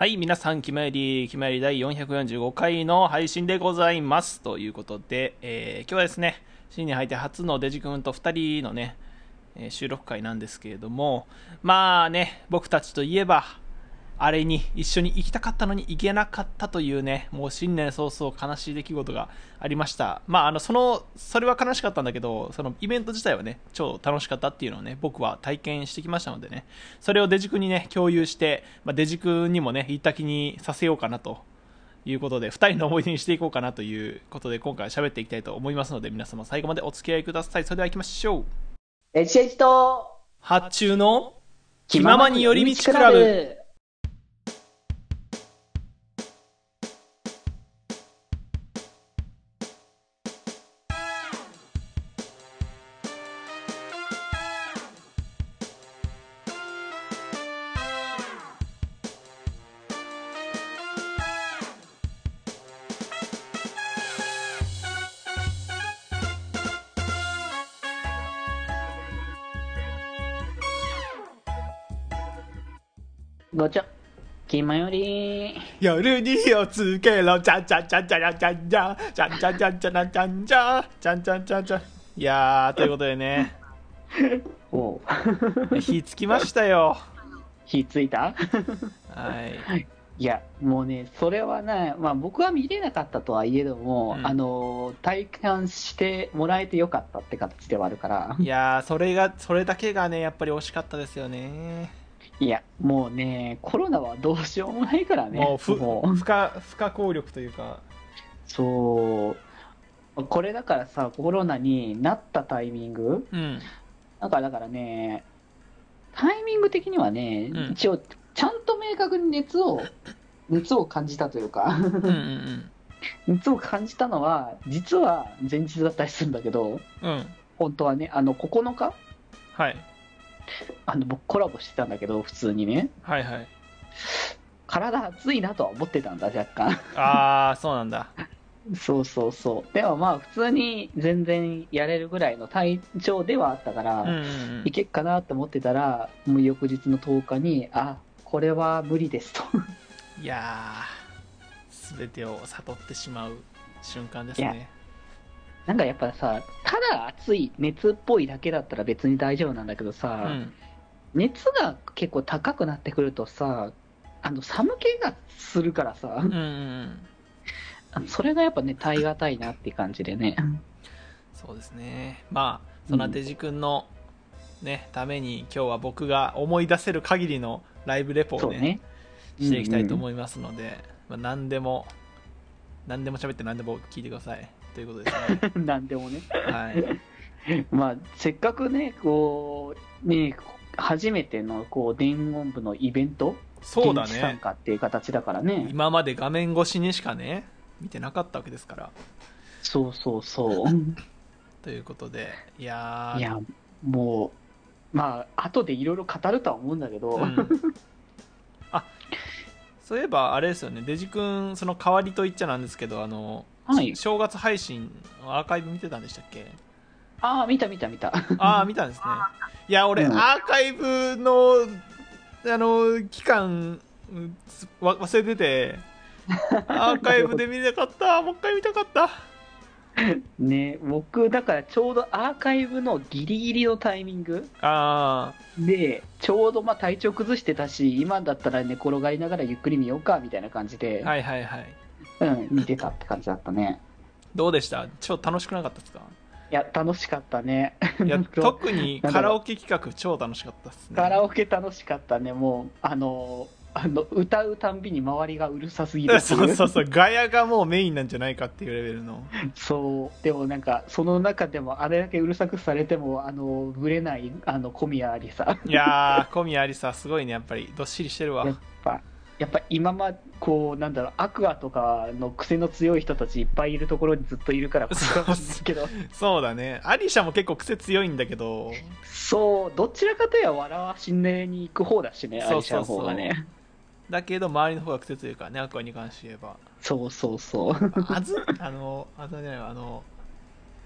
はい、皆さん、決まり、決まり第445回の配信でございます。ということで、えー今日はですね、新に入って初のデジ君と2人のね、え収録会なんですけれども、まあね、僕たちといえば、あれに一緒に行きたかったのに行けなかったというね、もう新年早々悲しい出来事がありました。まあ、あの、その、それは悲しかったんだけど、そのイベント自体はね、超楽しかったっていうのをね、僕は体験してきましたのでね、それをデジ君にね、共有して、まあ、デジ君にもね、言った気にさせようかなということで、二人の思い出にしていこうかなということで、今回喋っていきたいと思いますので、皆様最後までお付き合いください。それでは行きましょう。エチエチと、発注の気ままに寄り道クラブ。ごちょ、気まより。夜に火をつけろ、じゃんじゃんじゃんじゃんじゃんじゃ。んじゃんじゃんじゃんじゃんじゃんじゃ。んじゃんじゃんじゃんじゃ。いやー、ということでね、おう。火つきましたよ。火ついた？はい。いや、もうね、それはね、まあ僕は見れなかったとはいえども、うん。あの、体感してもらえてよかったって形ではあるから、いやー、それが、それだけがね、やっぱり惜しかったですよね。いや、もうね、コロナはどうしようもないからね。もうふもう。不可不可抗力というか。そう。これだからさ、コロナになったタイミング。うん。なんかだからね、タイミング的にはね、うん。一応、ちゃんと明確に熱を、熱を感じたというか、うんうん 熱を感じたのは、実は前日だったりするんだけど、うん。うん本当はね、あの、9日？はいあの、僕コラボしてたんだけど、普通にね、はいはい体熱いなとは思ってたんだ、若干。ああそうなんだそうそうそう。でもまあ、普通に全然やれるぐらいの体調ではあったから、うんうんうんいけっかなと思ってたら、もう翌日の10日に、あ、これは無理ですと。いやー全てを悟ってしまう瞬間ですねなんかやっぱさ、ただ暑い、熱っぽいだけだったら別に大丈夫なんだけどうさ、ん。熱が結構高くなってくるとさ、あの寒気がするからさ、うんうんうん。あのそれがやっぱね、耐え難いなって感じでね。そうですね。まあそんなデジ君のね、ために今日は僕が思い出せる限りのライブレポをねね。していきたいとい思いますので、まあ、何でも何でも喋って何でも聞いてくださいということですねうん。なんでもね。はい まあ、せっかくね、こう、ね、初めてのこう伝言部のイベント、そうだ現地参ね加っていう形だからね。今まで画面越しにしかね見てなかったわけですからそうそうそう。ということでいやーいや、もう、まあ、後でいろいろ語るとは思うんだけど、うんあそういえばあれですよねデジ君その代わりと言っちゃなんですけどあの、はい。正月配信のアーカイブ見てたんでしたっけ？ああ、見た見た見た。ああ見たんですね。いや俺、うん。アーカイブのあの期間わ忘れてて アーカイブで見なかった。もう一回見たかった。ね、僕、だからちょうどアーカイブのギリギリのタイミングあで、ちょうどまあ体調崩してたし、今だったら寝転がりながらゆっくり見ようかみたいな感じで、あはいはいはいうん、見てたって感じだったね。どうでした？超楽しくなかったですか？いや、楽しかったね。いや 特にカラオケ企画超楽しかったですね。カラオケ楽しかったね、もう、あの、あの歌うたんびに周りがうるさすぎる そうそうそう。ガヤがもうメインなんじゃないかっていうレベルの。そう。でもなんか、その中でもあれだけうるさくされても、あの、ぶれない、あの、小宮ありさ。いやー小宮ありさすごいね。やっぱりどっしりしてるわ。やっぱ、やっぱ今ま、こう、なんだろう、アクアとかの癖の強い人たちいっぱいいるところにずっといるから、そうだね。アリシャも結構癖強いんだけど。そう、どちらかといえば笑わしねに行く方だしね、アリシャの方がね。だけど周りの方が癖強いからねアクアに関して言えば。そうそうそう。あずあのあずなじゃないわあの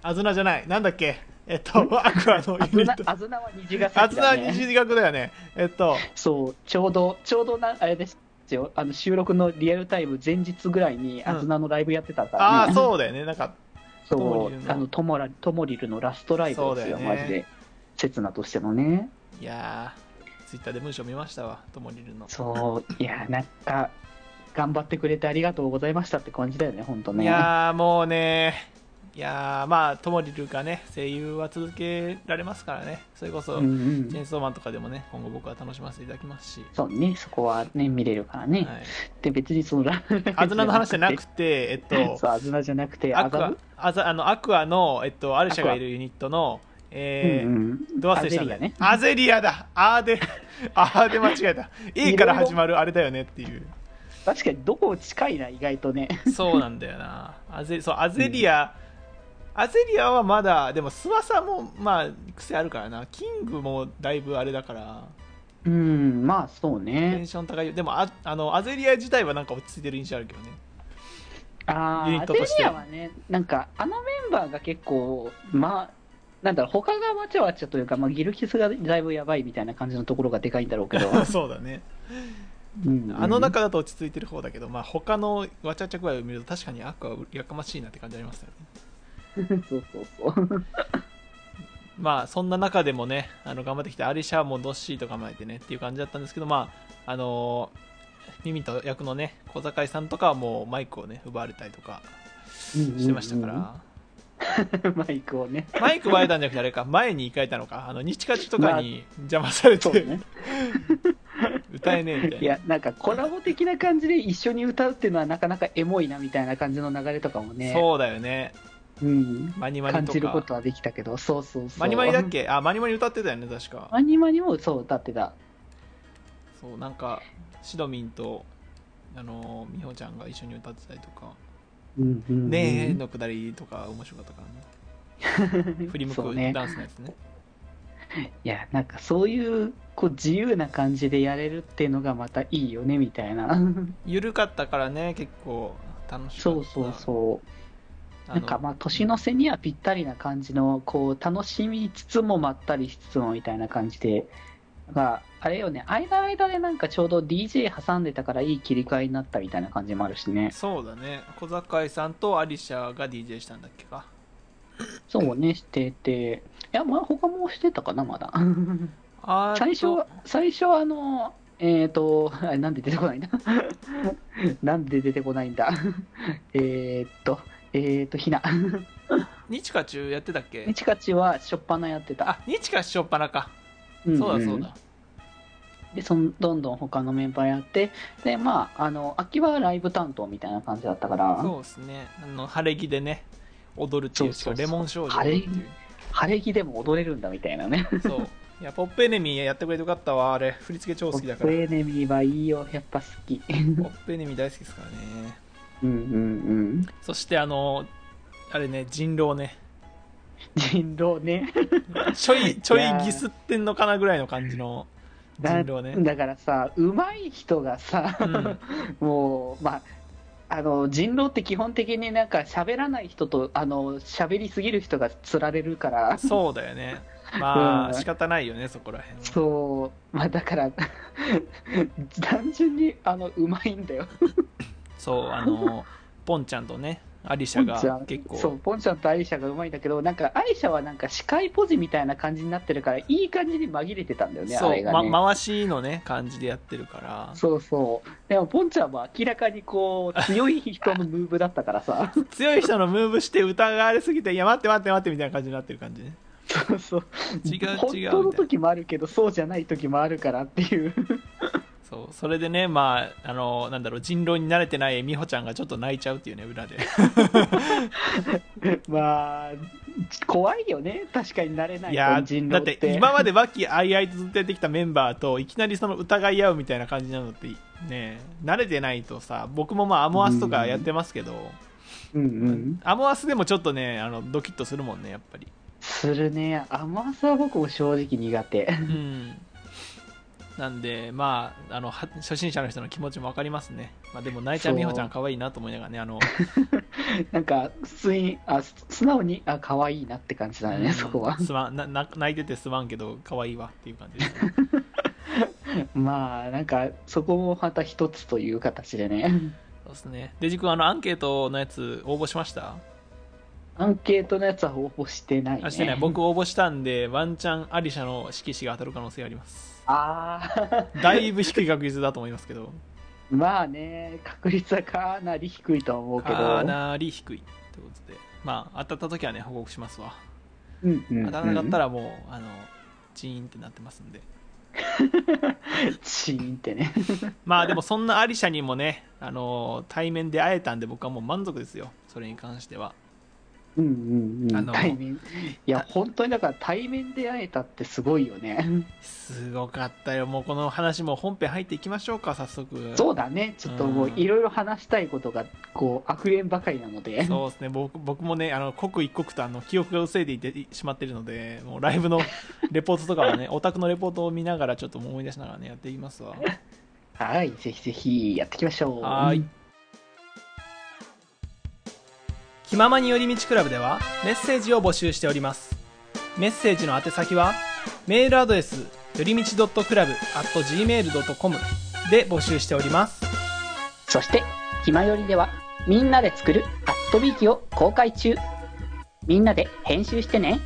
あずなじゃない。なんだっけ？えっとアクアのあずなユニット。あずなは虹ヶあずな崎だね。二次学だよね。えっと。そう、ちょうど、ちょうどな、あれです。ちよあの収録のリアルタイム前日ぐらいに、んあずなのライブやってたからああ、ね。そうだよね。なんか、そう、あの、ともら、ともりるのラストライブですよ、よねマジで。刹那としてのね。いやー、ツイッターで文章見ましたわ、ともりるの。そう、いや、なんか、頑張ってくれてありがとうございましたって感じだよね、本当ね。いやー、もうね、いやー、まあ、ともりるがね、声優は続けられますからね。それこそ、うんうんチェーンソーマンとかでもね、今後僕は楽しませていただきますし。そうね、そこはね、見れるからね。はい、で、別にそのラ、あずなの話じゃなくて、えっと、そう、あずなじゃなくて、アクアあざあのアクアの、えっと、アルシャがいるユニットの、えーうんうん。どう忘れしたんだ？アゼリアね。アゼリアだあーで、あーで間違えた。A から始まるあれだよねっていう。確かにどこ近いな、意外とね。そうなんだよな。アゼそうアゼリア、アゼリアはまだ、でも諏訪さんも、まあ、癖あるからな。キングもだいぶあれだから、うん、まあそうテねン。ション高いよ。でもああの、アゼリア自体はなんか落ち着いてる印象あるけどね。ああ、アゼリアはね、なんか、あのメンバーが結構、まあ、なんだろう、他がわちゃわちゃというか、まあ、ギルキスがだいぶやばいみたいな感じのところがでかいんだろうけど、そうだね。うんうんあの中だと落ち着いてる方だけど、まあ、他のわちゃわちゃ具合を見ると確かにアクアはやかましいなって感じありますよね。そうそうそう。まあそんな中でもねあの頑張ってきてアリシャもドッシーと構えてねっていう感じだったんですけどまああのミミと役のね小坂井さんとかはもうマイクをね奪われたりとかしてましたから、マイクをね。マイク奪われたんじゃなくてあれか前に行かれたのかあの日カチとかに邪魔されて、そうね。歌えねえみたいないや、なんかコラボ的な感じで一緒に歌うっていうのはなかなかエモいなみたいな感じの流れとかもね、そうだよねうん、マニマニと感じるこかとはできたけど、そうそうそう。マニマニだっけ？あマニマニ歌ってたよね確か。マニマニもそう歌ってた。そうなんかシドミンとあの美穂ちゃんが一緒に歌ってたりとか。うんうんうん。ねえのくだりとか面白かったからね。振り向くダンスのやつね。いや、なんかそういうこう自由な感じでやれるっていうのがまたいいよねみたいな。緩かったからね結構楽しかった。そうそうそう。なんかまあ年の瀬にはぴったりな感じのこう楽しみつつもまったりしつつもみたいな感じで、まあ、あれよね。間間でなんかちょうど DJ 挟んでたからいい切り替えになったみたいな感じもあるしね。そうだね。小坂井さんとアリシャが DJ したんだっけか？そうねしてて。いやまあ他もしてたかなまだ。最初は最初はあのえっ、ー、とあれなんで出てこないんだ？なんで出てこないんだ？えっとえっ、ー、とひな。日華中やってたっけ？みちかちはしょっぱなやってた。あ日華しょっぱなか、んん。そうだそうだ。でそんどんどん他のメンバーやってでまああの秋はライブ担当みたいな感じだったから。そうですね。あの晴れ着でね踊るっていうしかレモン少女晴れっていう。晴れ着でも踊れるんだみたいなね。そう。いやポップエネミーやってくれてよかったわあれ。振り付け超好きだから。ポップエネミーはいいよ。やっぱ好き。ポップエネミー大好きですからねうんうんうん。そしてあのあれね人狼ね。人狼ね。ちょいちょいギスってんのかなぐらいの感じの人だ狼ね。だからさ上手い人がさ、うん。もうまああの人狼って基本的になんか喋らない人とあの喋りすぎる人が釣られるから。そうだよね。まあ、うん。仕方ないよねそこら辺は。そう。まあだから 単純にあのうまいんだよそうあの ポンちゃんとねアリシャが結構。そうポンちゃんとアリシャがうまいんだけどなんかアリシャはなんか司会ポジみたいな感じになってるからいい感じに紛れてたんだよねあそう、れがね、ま、回しのね感じでやってるから。そうそう。でもポンちゃんも明らかにこう強い人のムーブだったからさ。強い人のムーブして疑われすぎていや待って待って待ってみたいな感じになってる感じね。そうそう。違う違う本当の時もあるけどそうじゃない時もあるからっていうそうそれでねまああのなんだろう人狼に慣れてない美穂ちゃんがちょっと泣いちゃうっていうね裏で。まあ怖いよね。確かになれないいや人だって。て今まで和気あいあいとずっとやってきたメンバーといきなりその疑い合うみたいな感じなのってね慣れてないとさ僕もまあアモアスとかやってますけど、うんうん。アモアスでもちょっとねあのドキッとするもんねやっぱり。するね。甘さは僕も正直苦手。うんなんでまああのは初心者の人の気持ちも分かりますね、まあ、でも泣いちゃん美穂ちゃん可愛いなと思いながらねあの なんか普通にあす素直にあ可愛いなって感じだね、うんそこは。すまな泣いててすまんけど可愛いわっていう感じです、ね、まあ、なんか、そこもまた一つという形でね。そうですね。デジ君、あの、アンケートのやつ応募しました？アンケートのやつは応募してない、ね。あしてない。僕応募したんで、ワンチャンアリシャの色紙が当たる可能性があります。ああ、だいぶ低い確率だと思いますけど。まあね、確率はかなり低いとは思うけど。かなり低いってことで。まあ、当たった時はね、報告しますわ。うんうん、うん。当たらなかったらもう、あの、チーンってなってますんで。チーンってね。まあでもそんなアリシャにもね、あの対面で会えたんで僕はもう満足ですよ。それに関しては。うんうんうん。あの対面。いや、本当にだから対面で会えたってすごいよね。すごかったよ。もうこの話も本編入っていきましょうか、早速。そうだね。ちょっともういろいろ話したいことが、こう、溢れんばかりなので。そうですね。僕僕もね、あの、刻一刻とあの、記憶が薄いでいてしまっているので、もうライブの レポートとかはね、オタクのレポートを見ながらちょっと思い出しながらね、やっていきますわ。はい。ぜひぜひやっていきましょう。はーい。気ままに寄り道クラブではメッセージを募集しております。メッセージの宛先は、メールアドレス、よりみち .club.gmail.com で募集しております。そして、ひまよりでは、みんなで作るアットビーキを公開中。みんなで編集してね。